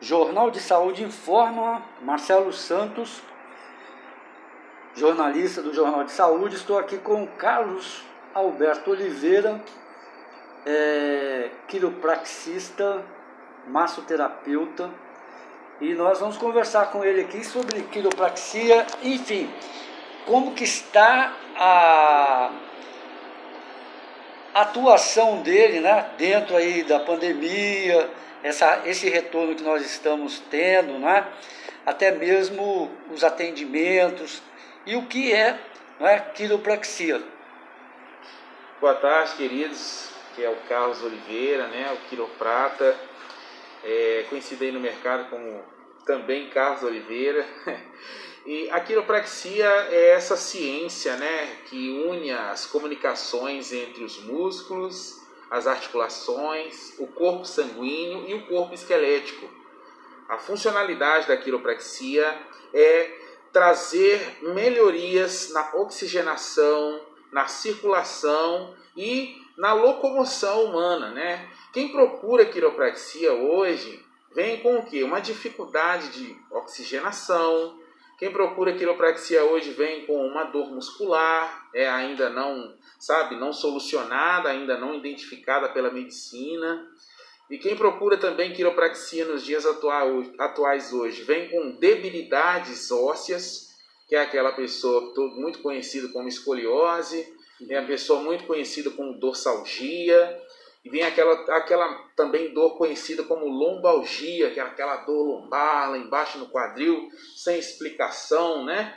Jornal de Saúde informa, Marcelo Santos, jornalista do Jornal de Saúde. Estou aqui com Carlos Alberto Oliveira, é, quiropraxista, massoterapeuta, e nós vamos conversar com ele aqui sobre quiropraxia, enfim, como que está a atuação dele, né, dentro aí da pandemia, essa, esse retorno que nós estamos tendo, né, até mesmo os atendimentos e o que é né, quiropraxia. Boa tarde, queridos, que é o Carlos Oliveira, né, o quiroprata, é, conhecido aí no mercado como também Carlos Oliveira. E a quiropraxia é essa ciência né, que une as comunicações entre os músculos, as articulações, o corpo sanguíneo e o corpo esquelético. A funcionalidade da quiropraxia é trazer melhorias na oxigenação, na circulação e na locomoção humana, né? Quem procura quiropraxia hoje vem com o quê? Uma dificuldade de oxigenação, quem procura quiropraxia hoje vem com uma dor muscular, é ainda não, sabe, não solucionada, ainda não identificada pela medicina. E quem procura também quiropraxia nos dias atuais hoje vem com debilidades ósseas, que é aquela pessoa muito conhecida como escoliose, é a pessoa muito conhecida como dorsalgia, e vem aquela, aquela também dor conhecida como lombalgia, que é aquela dor lombar lá embaixo no quadril, sem explicação, né?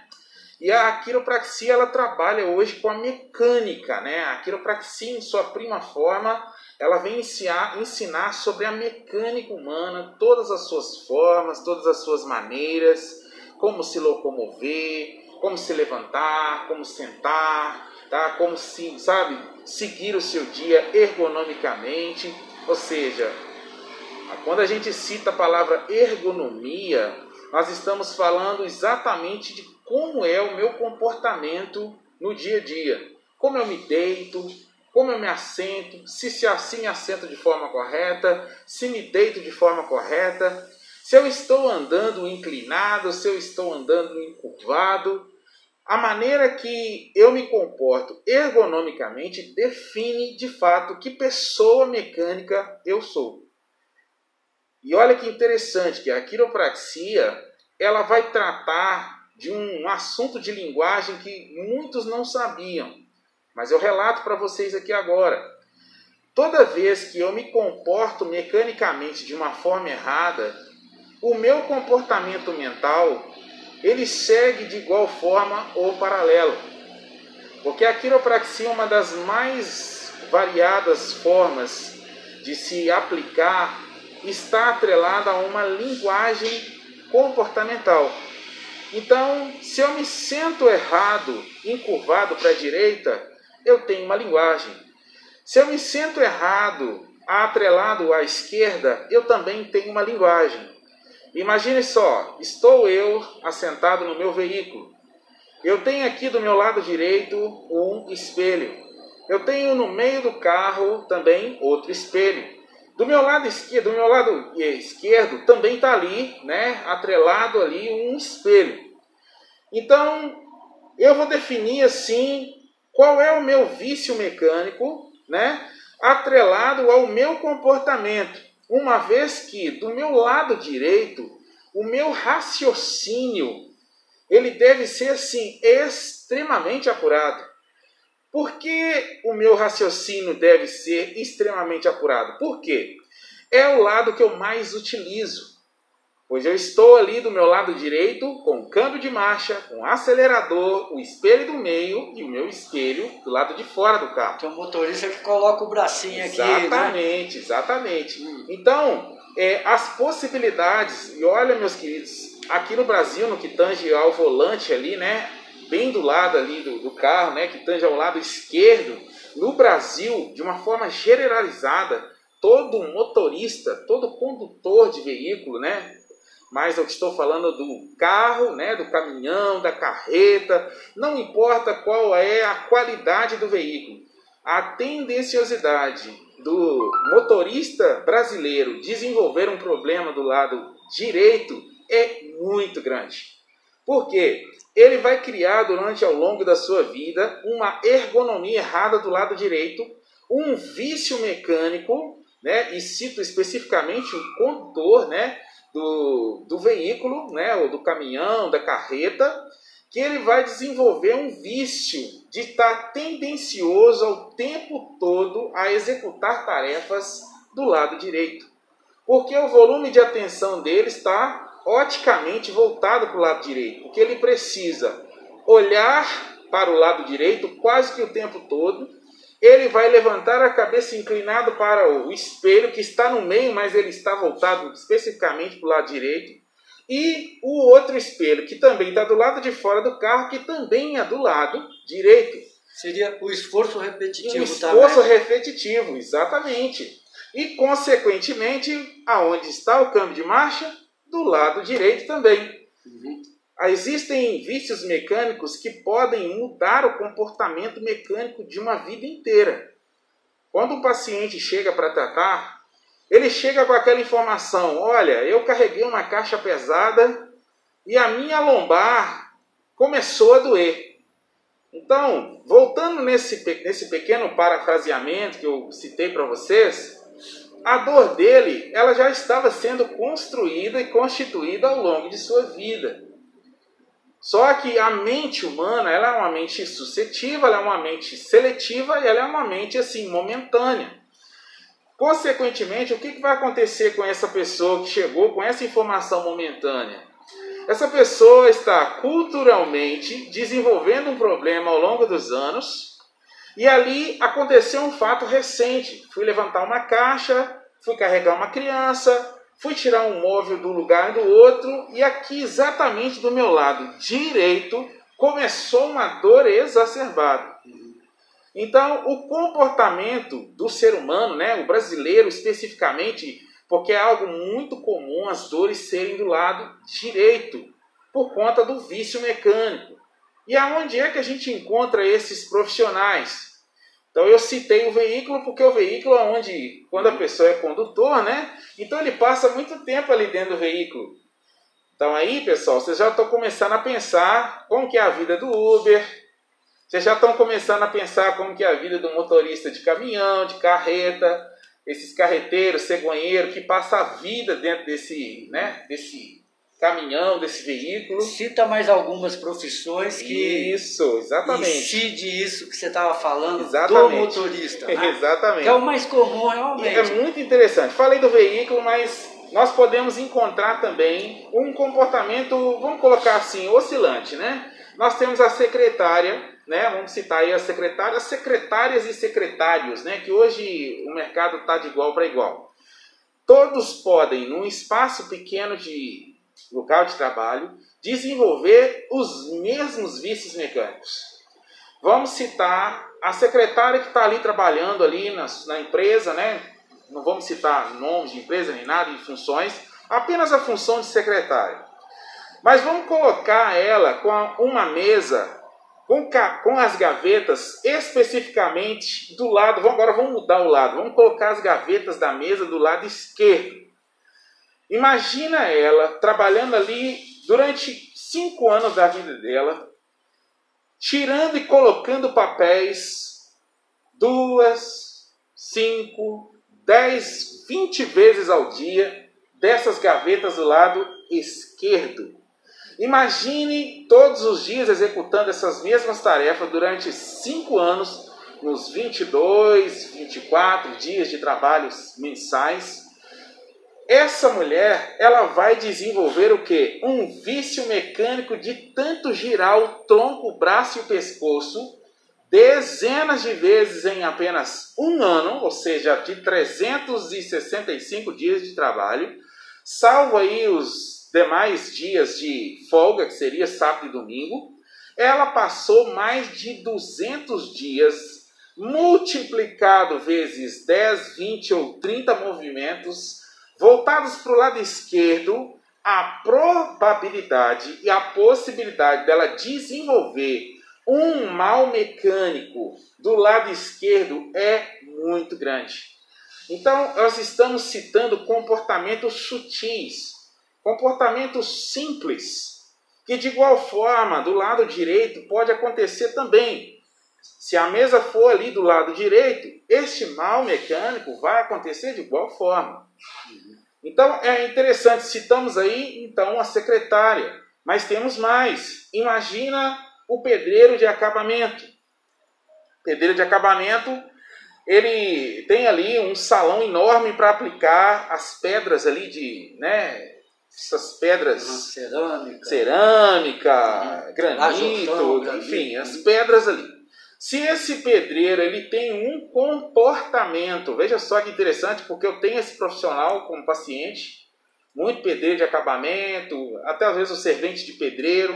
E a quiropraxia ela trabalha hoje com a mecânica, né? A quiropraxia em sua prima forma, ela vem ensinar, ensinar sobre a mecânica humana, todas as suas formas, todas as suas maneiras, como se locomover, como se levantar, como sentar, tá? Como se, sabe, seguir o seu dia ergonomicamente, ou seja, quando a gente cita a palavra ergonomia, nós estamos falando exatamente de como é o meu comportamento no dia a dia. Como eu me deito, como eu me assento, se, se assim assento de forma correta, se me deito de forma correta, se eu estou andando inclinado, se eu estou andando encurvado, a maneira que eu me comporto ergonomicamente define de fato que pessoa mecânica eu sou. E olha que interessante que a quiropraxia ela vai tratar de um assunto de linguagem que muitos não sabiam, mas eu relato para vocês aqui agora. Toda vez que eu me comporto mecanicamente de uma forma errada, o meu comportamento mental ele segue de igual forma ou paralelo. Porque a quiropraxia é uma das mais variadas formas de se aplicar, está atrelada a uma linguagem comportamental. Então, se eu me sento errado, encurvado para a direita, eu tenho uma linguagem. Se eu me sento errado, atrelado à esquerda, eu também tenho uma linguagem. Imagine só, estou eu assentado no meu veículo. Eu tenho aqui do meu lado direito um espelho. Eu tenho no meio do carro também outro espelho. Do meu lado esquerdo, do meu lado esquerdo também está ali, né, atrelado ali um espelho. Então, eu vou definir assim qual é o meu vício mecânico, né, atrelado ao meu comportamento uma vez que do meu lado direito, o meu raciocínio, ele deve ser assim extremamente apurado. Por que o meu raciocínio deve ser extremamente apurado? Por quê? É o lado que eu mais utilizo. Pois eu estou ali do meu lado direito com o câmbio de marcha, com o acelerador, o espelho do meio e o meu espelho do lado de fora do carro. Tem um motorista que coloca o bracinho aqui. Né? Exatamente, né? exatamente. Hum. Então, é, as possibilidades, e olha, meus queridos, aqui no Brasil, no que tange ao volante ali, né? Bem do lado ali do, do carro, né? Que tange ao lado esquerdo, no Brasil, de uma forma generalizada, todo motorista, todo condutor de veículo, né? Mas eu estou falando do carro, né, do caminhão, da carreta, não importa qual é a qualidade do veículo. A tendenciosidade do motorista brasileiro desenvolver um problema do lado direito é muito grande. Por quê? Ele vai criar durante ao longo da sua vida uma ergonomia errada do lado direito, um vício mecânico, né? E cito especificamente o condutor, né? Do, do veículo, né? Ou do caminhão, da carreta, que ele vai desenvolver um vício de estar tendencioso ao tempo todo a executar tarefas do lado direito. Porque o volume de atenção dele está oticamente voltado para o lado direito, porque ele precisa olhar para o lado direito quase que o tempo todo. Ele vai levantar a cabeça inclinado para o espelho que está no meio, mas ele está voltado especificamente para o lado direito e o outro espelho, que também está do lado de fora do carro, que também é do lado direito. Seria o esforço repetitivo. O esforço também. repetitivo, exatamente. E, consequentemente, aonde está o câmbio de marcha? Do lado direito também. Uhum. Existem vícios mecânicos que podem mudar o comportamento mecânico de uma vida inteira. Quando o paciente chega para tratar, ele chega com aquela informação: olha, eu carreguei uma caixa pesada e a minha lombar começou a doer. Então, voltando nesse, nesse pequeno parafraseamento que eu citei para vocês, a dor dele ela já estava sendo construída e constituída ao longo de sua vida. Só que a mente humana ela é uma mente suscetível, ela é uma mente seletiva e ela é uma mente assim momentânea. Consequentemente, o que vai acontecer com essa pessoa que chegou com essa informação momentânea? Essa pessoa está culturalmente desenvolvendo um problema ao longo dos anos e ali aconteceu um fato recente. Fui levantar uma caixa, fui carregar uma criança, fui tirar um móvel do lugar do outro e aqui exatamente do meu lado direito começou uma dor exacerbada. Então, o comportamento do ser humano, né, o brasileiro especificamente, porque é algo muito comum as dores serem do lado direito, por conta do vício mecânico. E aonde é que a gente encontra esses profissionais? Então eu citei o veículo porque o veículo é onde, quando a pessoa é condutor, né? Então ele passa muito tempo ali dentro do veículo. Então aí, pessoal, vocês já estão começando a pensar como que é a vida do Uber, vocês já estão começando a pensar como que é a vida do motorista de caminhão, de carreta, esses carreteiros, cegonheiros que passa a vida dentro desse, né, desse caminhão, desse veículo. Cita mais algumas profissões que isso, exatamente. incide isso que você estava falando exatamente. do motorista. Né? exatamente. Que é o mais comum realmente. é muito interessante. Falei do veículo, mas nós podemos encontrar também um comportamento, vamos colocar assim, oscilante, né? Nós temos a secretária né, vamos citar aí as secretárias, secretárias e secretários, né, que hoje o mercado está de igual para igual. Todos podem, num espaço pequeno de local de trabalho, desenvolver os mesmos vícios mecânicos. Vamos citar a secretária que está ali trabalhando ali na, na empresa, né? Não vamos citar nomes de empresa nem nada, de funções, apenas a função de secretária. Mas vamos colocar ela com uma mesa com, com as gavetas especificamente do lado, vamos, agora vamos mudar o lado, vamos colocar as gavetas da mesa do lado esquerdo. Imagina ela trabalhando ali durante cinco anos da vida dela, tirando e colocando papéis duas, cinco, dez, vinte vezes ao dia dessas gavetas do lado esquerdo. Imagine todos os dias executando essas mesmas tarefas durante cinco anos, nos 22, 24 dias de trabalhos mensais. Essa mulher, ela vai desenvolver o que? Um vício mecânico de tanto girar o tronco, o braço e o pescoço dezenas de vezes em apenas um ano, ou seja, de 365 dias de trabalho, salvo aí os demais dias de folga, que seria sábado e domingo, ela passou mais de 200 dias, multiplicado vezes 10, 20 ou 30 movimentos, voltados para o lado esquerdo, a probabilidade e a possibilidade dela desenvolver um mal mecânico do lado esquerdo é muito grande. Então, nós estamos citando comportamentos sutis, comportamentos simples, que de igual forma, do lado direito, pode acontecer também. Se a mesa for ali do lado direito, este mal mecânico vai acontecer de igual forma. Então é interessante, citamos aí então a secretária, mas temos mais. Imagina o pedreiro de acabamento. Pedreiro de acabamento, ele tem ali um salão enorme para aplicar as pedras ali de, né, essas pedras Uhum, cerâmica. cerâmica, Uhum. granito, Lajotão, granito. enfim, as pedras ali. Se esse pedreiro ele tem um comportamento, veja só que interessante, porque eu tenho esse profissional como paciente, muito pedreiro de acabamento, até às vezes o servente de pedreiro,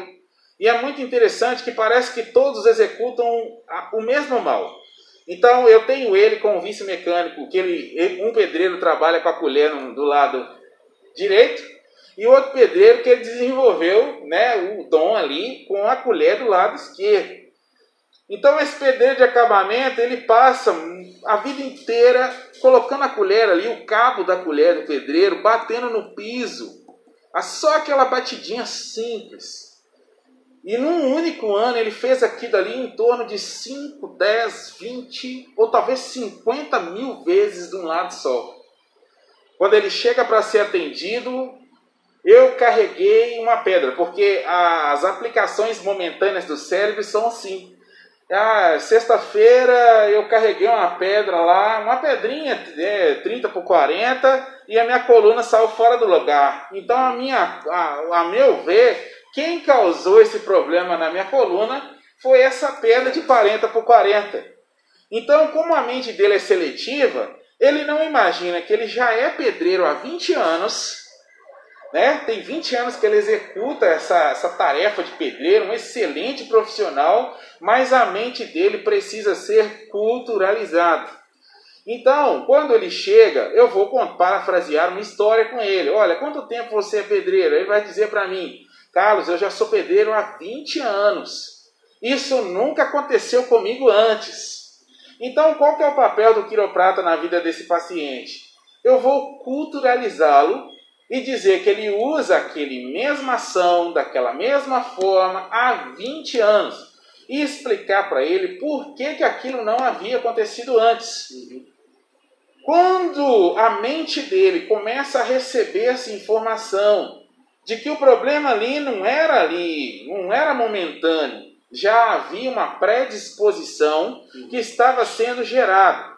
e é muito interessante que parece que todos executam o mesmo mal. Então eu tenho ele com o vice mecânico, que ele, um pedreiro trabalha com a colher do lado direito, e outro pedreiro que ele desenvolveu né, o dom ali com a colher do lado esquerdo. Então esse pedreiro de acabamento ele passa a vida inteira colocando a colher ali, o cabo da colher do pedreiro, batendo no piso. Ah, Só aquela batidinha simples. E num único ano ele fez aquilo ali em torno de 5, 10, 20 ou talvez 50 mil vezes de um lado só. Quando ele chega para ser atendido, eu carreguei uma pedra, porque as aplicações momentâneas do cérebro são assim. Ah, sexta-feira eu carreguei uma pedra lá, uma pedrinha é, 30 por 40 e a minha coluna saiu fora do lugar. Então a minha, a, a meu ver, quem causou esse problema na minha coluna foi essa pedra de 40 por 40. Então, como a mente dele é seletiva, ele não imagina que ele já é pedreiro há 20 anos, né? Tem 20 anos que ele executa essa, essa tarefa de pedreiro, um excelente profissional, mas a mente dele precisa ser culturalizada. Então, quando ele chega, eu vou parafrasear uma história com ele. Olha, quanto tempo você é pedreiro? Ele vai dizer para mim, Carlos, eu já sou pedreiro há 20 anos. Isso nunca aconteceu comigo antes. Então, qual que é o papel do quiroprata na vida desse paciente? Eu vou culturalizá-lo e dizer que ele usa aquele mesma ação, daquela mesma forma, há 20 anos. E explicar para ele por que, que aquilo não havia acontecido antes. Quando a mente dele começa a receber essa informação de que o problema ali não era ali, não era momentâneo, já havia uma predisposição que estava sendo gerada.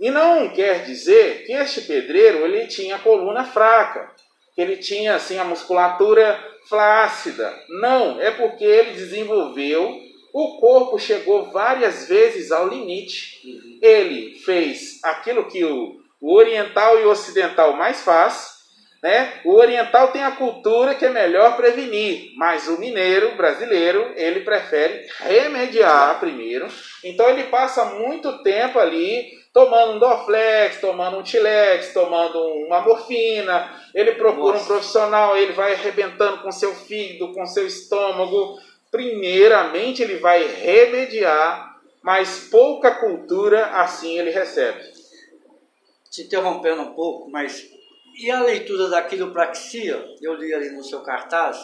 E não quer dizer que este pedreiro ele tinha a coluna fraca, que ele tinha assim a musculatura flácida. Não, é porque ele desenvolveu, o corpo chegou várias vezes ao limite. Ele fez aquilo que o, o oriental e o ocidental mais faz, né? O oriental tem a cultura que é melhor prevenir, mas o mineiro brasileiro ele prefere remediar primeiro. Então ele passa muito tempo ali tomando um Dorflex, tomando um Tilex, tomando uma morfina. Ele procura Nossa. um profissional, ele vai arrebentando com seu fígado, com seu estômago. Primeiramente ele vai remediar, mas pouca cultura assim ele recebe. Te interrompendo um pouco, mas e a leitura da quiropraxia, eu li ali no seu cartaz,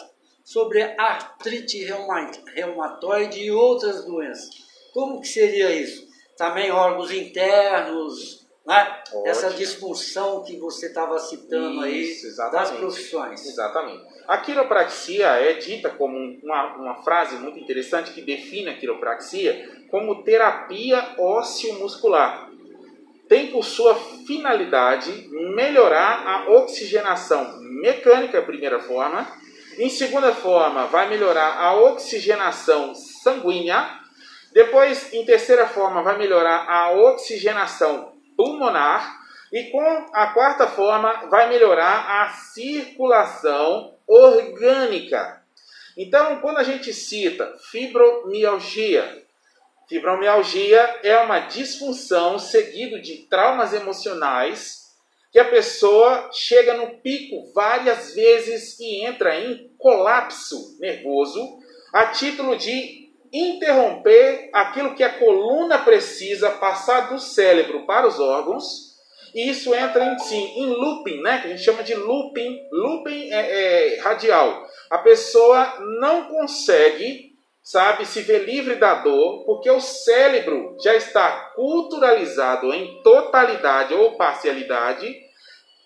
sobre artrite reuma- reumatoide e outras doenças. Como que seria isso? Também órgãos internos, né? Ótimo. essa disfunção que você estava citando aí Isso, das exatamente. profissões. Exatamente. A quiropraxia é dita como uma, uma frase muito interessante que define a quiropraxia como terapia ósseo-muscular. Tem por sua finalidade melhorar a oxigenação mecânica, primeira forma. Em segunda forma, vai melhorar a oxigenação sanguínea. Depois, em terceira forma, vai melhorar a oxigenação pulmonar. E com a quarta forma, vai melhorar a circulação orgânica. Então, quando a gente cita fibromialgia, fibromialgia é uma disfunção seguido de traumas emocionais que a pessoa chega no pico várias vezes e entra em colapso nervoso a título de interromper aquilo que a coluna precisa passar do cérebro para os órgãos E isso entra em, sim, em looping, né? Que a gente chama de looping. Looping é, é radial. A pessoa não consegue, sabe, se ver livre da dor, porque o cérebro já está culturalizado em totalidade ou parcialidade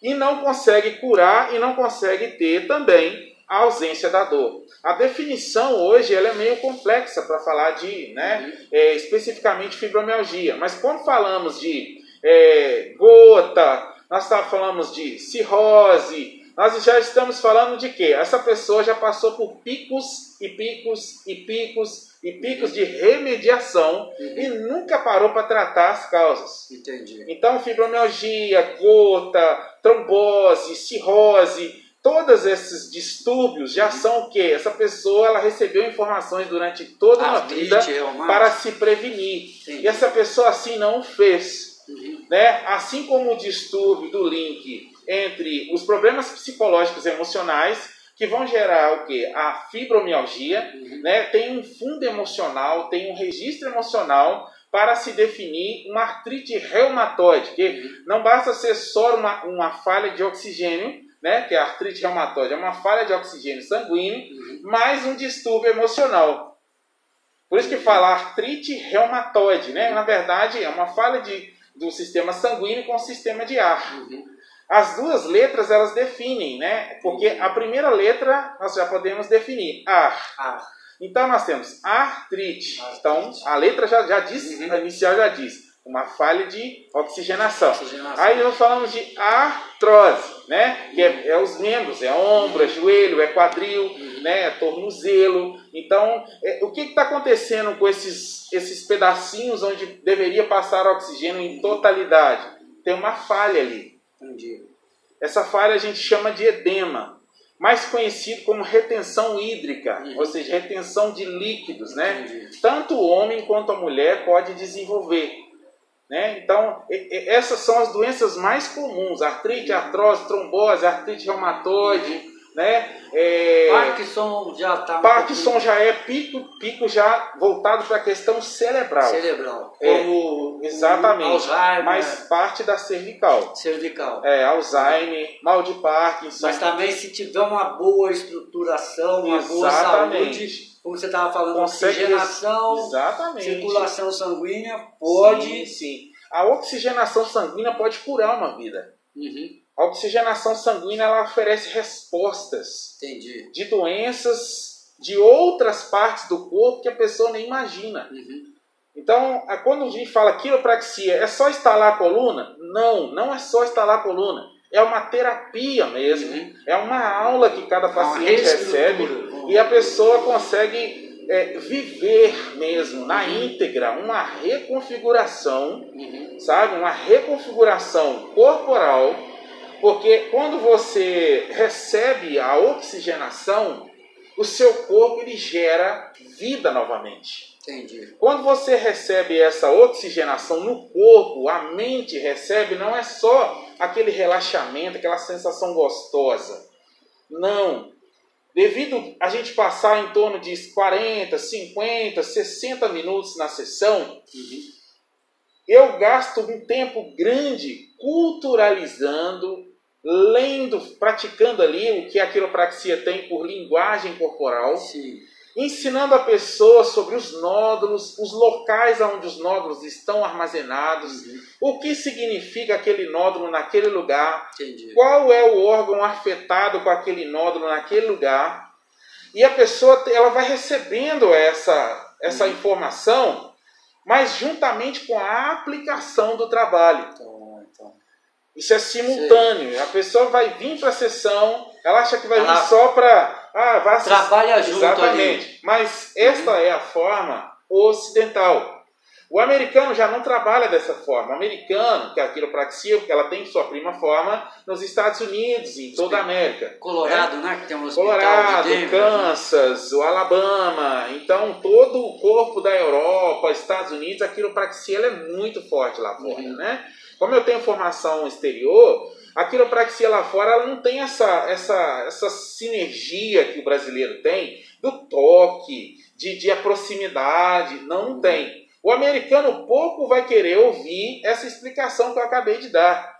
e não consegue curar e não consegue ter também a ausência da dor. A definição hoje ela é meio complexa para falar de, né, uhum. é, especificamente fibromialgia, mas quando falamos de é, gota, nós tá, falamos de cirrose, nós já estamos falando de quê? Essa pessoa já passou por picos e picos e picos e picos de remediação uhum. e nunca parou para tratar as causas. Entendi. Então, fibromialgia, gota, trombose, cirrose, todos esses distúrbios já são o quê? Essa pessoa ela recebeu informações durante toda a vida é para se prevenir. Entendi. E essa pessoa assim não fez. Uhum. Né? Assim como o distúrbio do link entre os problemas psicológicos e emocionais que vão gerar o que? A fibromialgia, uhum. né? Tem um fundo emocional, tem um registro emocional para se definir uma artrite reumatoide, que uhum. não basta ser só uma, uma falha de oxigênio, né? Que é a artrite reumatoide é uma falha de oxigênio sanguíneo, uhum. mais um distúrbio emocional. Por isso que fala artrite reumatoide, né? Na verdade, é uma falha de, do sistema sanguíneo com o sistema de ar. Uhum. As duas letras elas definem, né? Porque a primeira letra nós já podemos definir, ar. ar. Então nós temos artrite. artrite. Então a letra já, já diz, uhum. a inicial já diz, uma falha de oxigenação. oxigenação. Aí nós falamos de artrose, né? Que é, é os membros, é ombro, é joelho, é quadril, uhum. né? É tornozelo. Então, é, o que está acontecendo com esses, esses pedacinhos onde deveria passar oxigênio em totalidade? Tem uma falha ali. Entendi. Essa falha a gente chama de edema, mais conhecido como retenção hídrica, uhum. ou seja, retenção de líquidos, né? Tanto o homem quanto a mulher pode desenvolver. Né? Então, essas são as doenças mais comuns: artrite, artrose, trombose, artrite reumatoide, né? É, Parkinson já está. Parkinson já é pico, pico já voltado para a questão cerebral. Cerebral. É, como exatamente. Alzheimer. Mas parte da cervical. Cervical. É, Alzheimer, mal de Parkinson. Mas também se tiver uma boa estruturação, uma exatamente. boa saúde, como você estava falando, Consegue oxigenação, exatamente. circulação sanguínea, pode. Sim, sim. A oxigenação sanguínea pode curar uma vida. Uhum. A oxigenação sanguínea ela oferece respostas Entendi. de doenças de outras partes do corpo que a pessoa nem imagina. Uhum. Então, quando a gente fala quiropraxia, é só instalar a coluna? Não, não é só instalar a coluna. É uma terapia mesmo. Uhum. É uma aula que cada paciente recebe e a pessoa consegue é, viver mesmo na íntegra uma reconfiguração, uhum. sabe? Uma reconfiguração corporal porque quando você recebe a oxigenação, o seu corpo ele gera vida novamente. Entendi. Quando você recebe essa oxigenação no corpo, a mente recebe não é só aquele relaxamento, aquela sensação gostosa. Não. Devido a gente passar em torno de 40, 50, 60 minutos na sessão, uhum. eu gasto um tempo grande culturalizando lendo, praticando ali o que a quiropraxia tem por linguagem corporal, Sim. Ensinando a pessoa sobre os nódulos, os locais onde os nódulos estão armazenados, uhum. o que significa aquele nódulo naquele lugar, Entendi. qual é o órgão afetado com aquele nódulo naquele lugar. E a pessoa ela vai recebendo essa, essa uhum. informação, mas juntamente com a aplicação do trabalho. Então, isso é simultâneo. Sim. A pessoa vai vir para a sessão, ela acha que vai ela vir só para. Ah, vai Trabalha junto. Exatamente. Ali. Mas esta uhum. é a forma ocidental. O americano já não trabalha dessa forma. O americano, que é a quiropraxia, porque ela tem sua prima forma nos Estados Unidos, em toda a América. Colorado, né? né? Que tem um hospital Colorado, de Denver, Kansas, o Alabama. Então, todo o corpo da Europa, Estados Unidos, a quiropraxia é muito forte lá fora, uhum. né? Como eu tenho formação exterior, a quiropraxia lá fora ela não tem essa, essa, essa sinergia que o brasileiro tem do toque, de, de proximidade. Não, não tem. O americano pouco vai querer ouvir essa explicação que eu acabei de dar.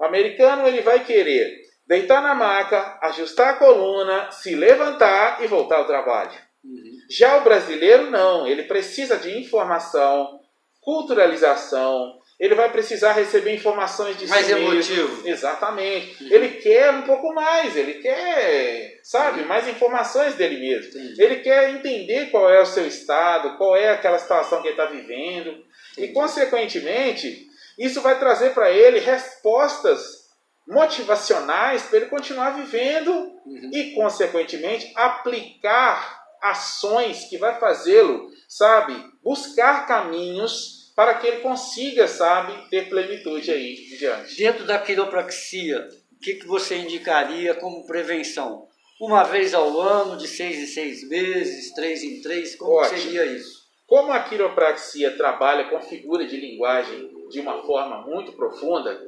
O americano ele vai querer deitar na maca, ajustar a coluna, se levantar e voltar ao trabalho. Uhum. Já o brasileiro não, ele precisa de informação, culturalização, ele vai precisar receber informações de mais si emotivo. Exatamente. Uhum. Ele quer um pouco mais, ele quer, sabe, uhum. mais informações dele mesmo. Ele quer entender qual é o seu estado, qual é aquela situação que ele está vivendo. E, consequentemente, isso vai trazer para ele respostas motivacionais para ele continuar vivendo uhum. e, consequentemente, aplicar ações que vai fazê-lo, sabe, buscar caminhos para que ele consiga, sabe, ter plenitude aí diante. Dentro da quiropraxia, o que, que você indicaria como prevenção? Uma vez ao ano, de seis em seis meses, três em três, como Ótimo. seria isso? Como a quiropraxia trabalha com figura de linguagem de uma forma muito profunda,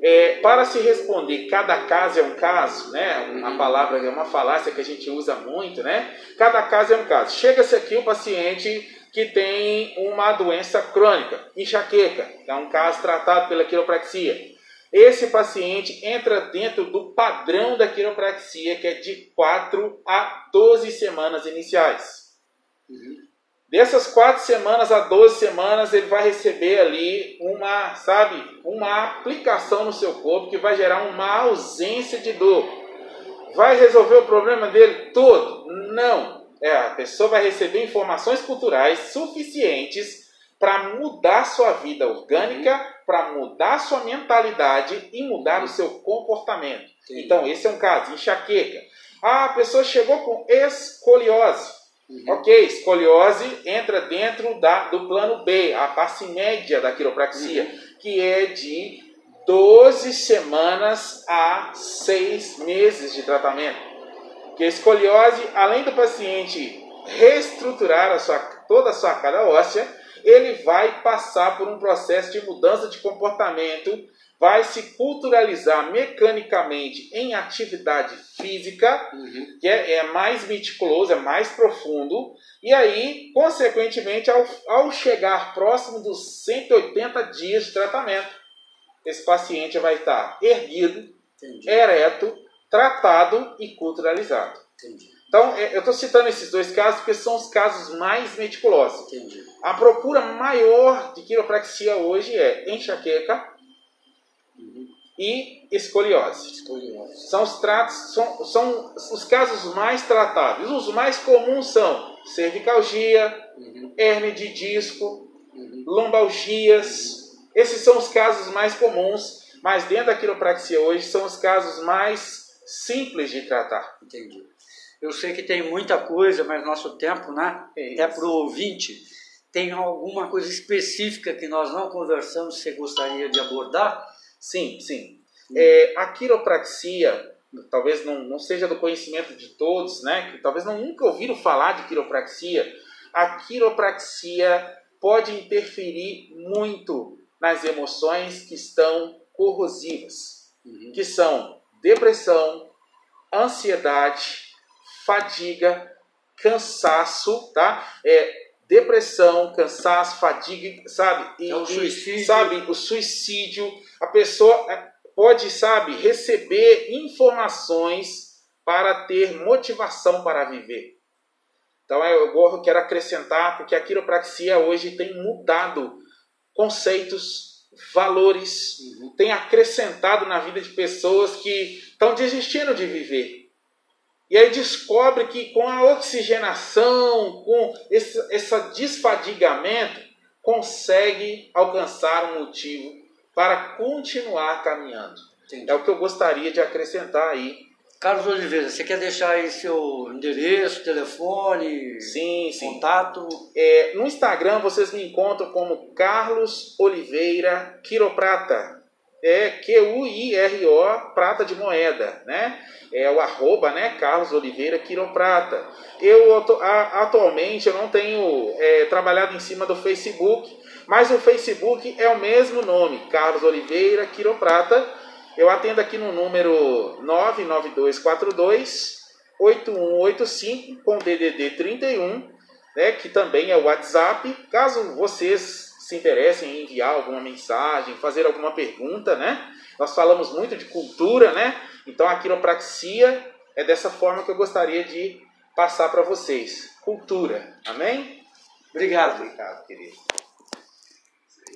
é, para se responder cada caso é um caso, né? Uma uhum. palavra é uma falácia que a gente usa muito, né? Cada caso é um caso. Chega-se aqui o paciente que tem uma doença crônica, enxaqueca, é um caso tratado pela quiropraxia. Esse paciente entra dentro do padrão da quiropraxia, que é de 4 a 12 semanas iniciais. Uhum. Dessas 4 semanas a 12 semanas, ele vai receber ali uma, sabe, uma aplicação no seu corpo que vai gerar uma ausência de dor. Vai resolver o problema dele todo? Não é, a pessoa vai receber informações culturais suficientes para mudar sua vida orgânica, uhum. para mudar sua mentalidade e mudar o seu comportamento. Sim. Então, esse é um caso. Enxaqueca. Ah, a pessoa chegou com escoliose. Uhum. Ok, escoliose entra dentro da, do plano B, a face média da quiropraxia, uhum. que é de 12 semanas a 6 meses de tratamento que a escoliose, além do paciente reestruturar a sua, toda a sua arcada óssea, ele vai passar por um processo de mudança de comportamento, vai se culturalizar mecanicamente em atividade física, uhum. que é, é, mais meticuloso, é mais profundo, e aí, consequentemente, ao, ao chegar próximo dos 180 dias de tratamento, esse paciente vai estar erguido, Entendi. ereto, tratado e culturalizado. Entendi. Então, é, eu estou citando esses dois casos porque são os casos mais meticulosos. Entendi. A procura maior de quiropraxia hoje é enxaqueca uhum. e escoliose. escoliose. São os tratos, são, são os casos mais tratados. Os mais comuns são cervicalgia, uhum. hernia de disco, uhum. lombalgias. Esses são os casos mais comuns, mas dentro da quiropraxia hoje são os casos mais simples de tratar. Entendi. Eu sei que tem muita coisa, mas nosso tempo, né? É, é para o ouvinte. Tem alguma coisa específica que nós não conversamos que você gostaria de abordar? Sim, sim. Hum. É, a quiropraxia, talvez não, não seja do conhecimento de todos, né? Que talvez não nunca ouviram falar de quiropraxia. A quiropraxia pode interferir muito nas emoções que estão corrosivas, uhum. que são depressão, ansiedade, fadiga, cansaço, tá? É depressão, cansaço, fadiga, sabe? E, é o suicídio. sabe, o suicídio. A pessoa é, pode, sabe, receber informações para ter motivação para viver. Então eu quero acrescentar porque a quiropraxia hoje tem mudado conceitos valores, uhum. tem acrescentado na vida de pessoas que estão desistindo de viver. E aí descobre que com a oxigenação, com esse, esse desfadigamento, consegue alcançar um motivo para continuar caminhando. Entendi. É o que eu gostaria de acrescentar aí Carlos Oliveira, você quer deixar aí seu endereço, telefone, sim, sim. contato? É, no Instagram vocês me encontram como Carlos Oliveira Quiroprata. É Q-U-I-R-O, prata de moeda, né? É o arroba, né? Carlos Oliveira Quiroprata. Eu atualmente eu não tenho é, trabalhado em cima do Facebook, mas o Facebook é o mesmo nome, Carlos Oliveira Quiroprata eu atendo aqui no número 99242 8185 com DDD 31, né, que também é o WhatsApp. Caso vocês se interessem em enviar alguma mensagem, fazer alguma pergunta, né? Nós falamos muito de cultura, né? Então a quiropraxia é dessa forma que eu gostaria de passar para vocês. Cultura. Amém? Obrigado. Obrigado, querido.